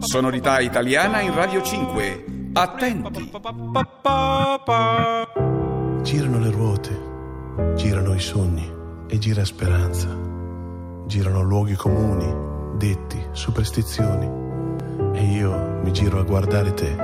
Sonorità italiana in Radio 5. Attenti. Girano le ruote, girano i sogni e gira speranza. Girano luoghi comuni, detti, superstizioni. E io mi giro a guardare te.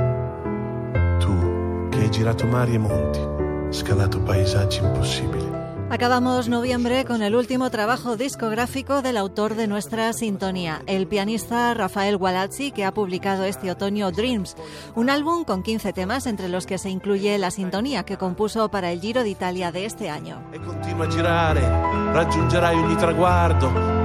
Tu che hai girato mari e monti, scalato paesaggi impossibili Acabamos noviembre con el último trabajo discográfico del autor de nuestra sintonía, el pianista Rafael Gualazzi, que ha publicado este otoño Dreams, un álbum con 15 temas entre los que se incluye la sintonía que compuso para el Giro d'Italia de este año. E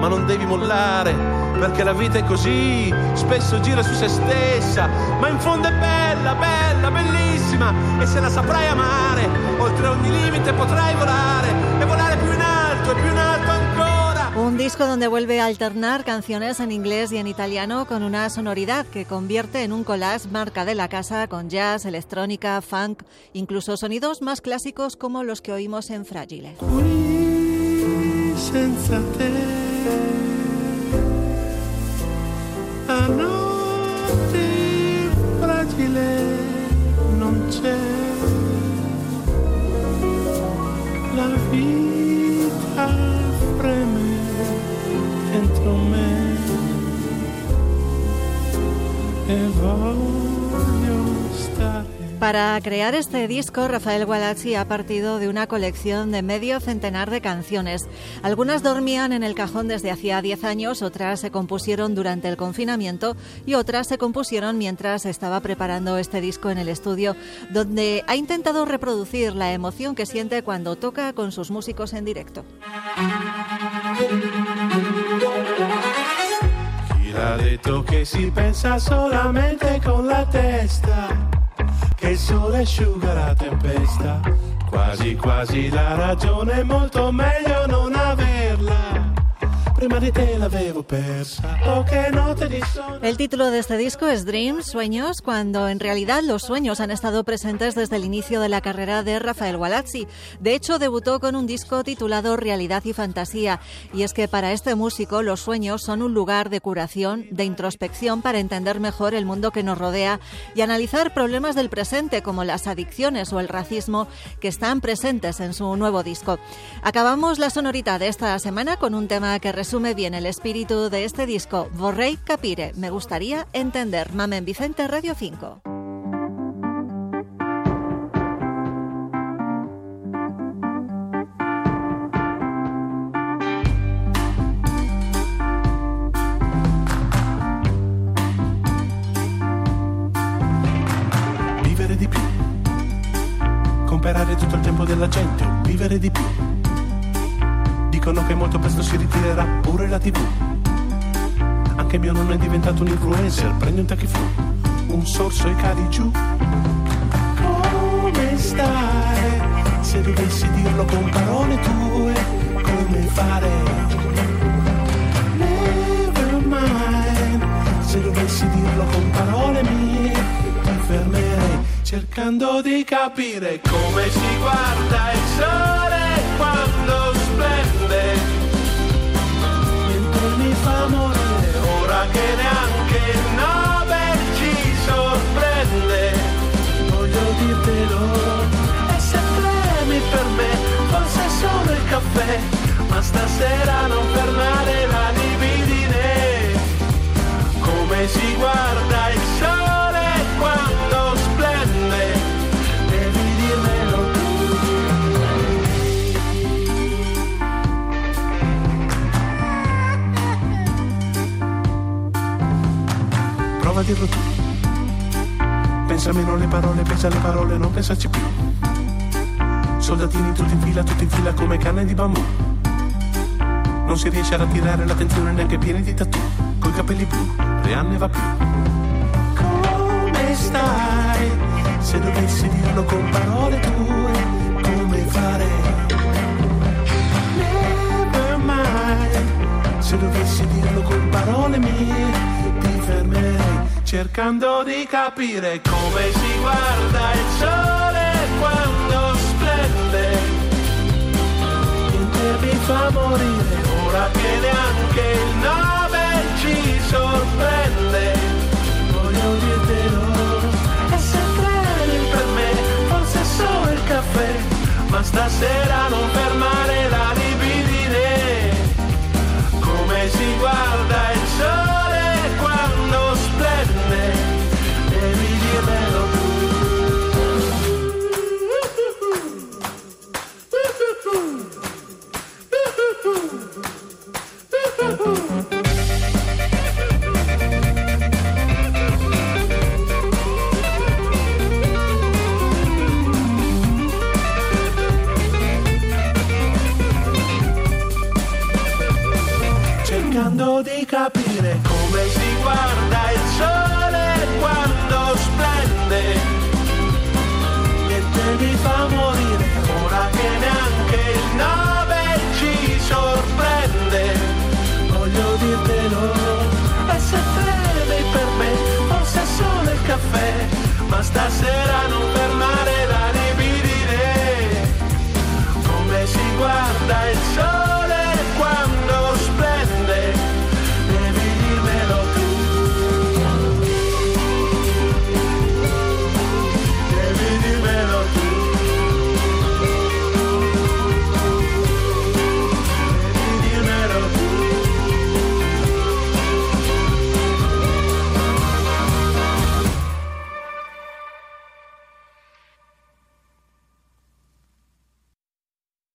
ma non devi mollare, perché la vita è così, spesso gira su se stessa, ma in fondo è bella, bella, bellissima, e se la saprai amare, oltre ogni limite potrai volare e volare più in alto e più in alto ancora. Un disco donde vuelve a alternar canciones en inglés y en italiano con una sonoridad que convierte en un collage marca de la casa con jazz, electrónica, funk, incluso sonidos más clásicos como los que oímos en Fragile. Senza te la notte fragile non c'è. La vita freme dentro me. E voglio Para crear este disco, Rafael Gualazzi ha partido de una colección de medio centenar de canciones. Algunas dormían en el cajón desde hacía 10 años, otras se compusieron durante el confinamiento y otras se compusieron mientras estaba preparando este disco en el estudio, donde ha intentado reproducir la emoción que siente cuando toca con sus músicos en directo. Chi l'ha detto che si solamente con la testa? Asciuga la tempesta? Quasi quasi la ragione è molto meglio non averla. Prima di te l'avevo persa. Poche note di sonno. El título de este disco es Dreams, Sueños, cuando en realidad los sueños han estado presentes desde el inicio de la carrera de Rafael Gualazzi. De hecho, debutó con un disco titulado Realidad y Fantasía, y es que para este músico los sueños son un lugar de curación, de introspección para entender mejor el mundo que nos rodea y analizar problemas del presente como las adicciones o el racismo que están presentes en su nuevo disco. Acabamos la sonorita de esta semana con un tema que resume bien el espíritu de este disco, Vorrei capire, me gustaría entender, Mamen Vicente Radio 5. Vivere di più. Comprare tutto il tempo della gente vivere di più. Dicono che molto presto si ritirerà pure la tv. Anche mio nonno è diventato un influencer, prendi un tachifu, un sorso e cadi giù. Come stai? Se dovessi dirlo con parole tue, come fare? Never mind. Se dovessi dirlo con parole mie, ti fermerei cercando di capire come si guarda il sole quando splende. Mentre mi fa morire, ora che neanche il Nobel ci sorprende. Voglio dirtelo, e se premi per me, forse solo il caffè, dirlo tu. Pensa meno alle parole, pensa alle parole, non pensarci più. Soldatini tutti in fila, tutti in fila come canne di bambù. Non si riesce ad attirare l'attenzione neanche pieni di tattoo. Coi capelli blu, Rihanna va più. Come stai? Se dovessi dirlo con parole tue, cercando di capire come si guarda il sole quando splende. Niente mi fa morire, ora che neanche il Nobel ci sorprende. Voglio dirtelo, è sempre per me, forse solo il caffè, ma stasera non vedo. Capire come si guarda il sole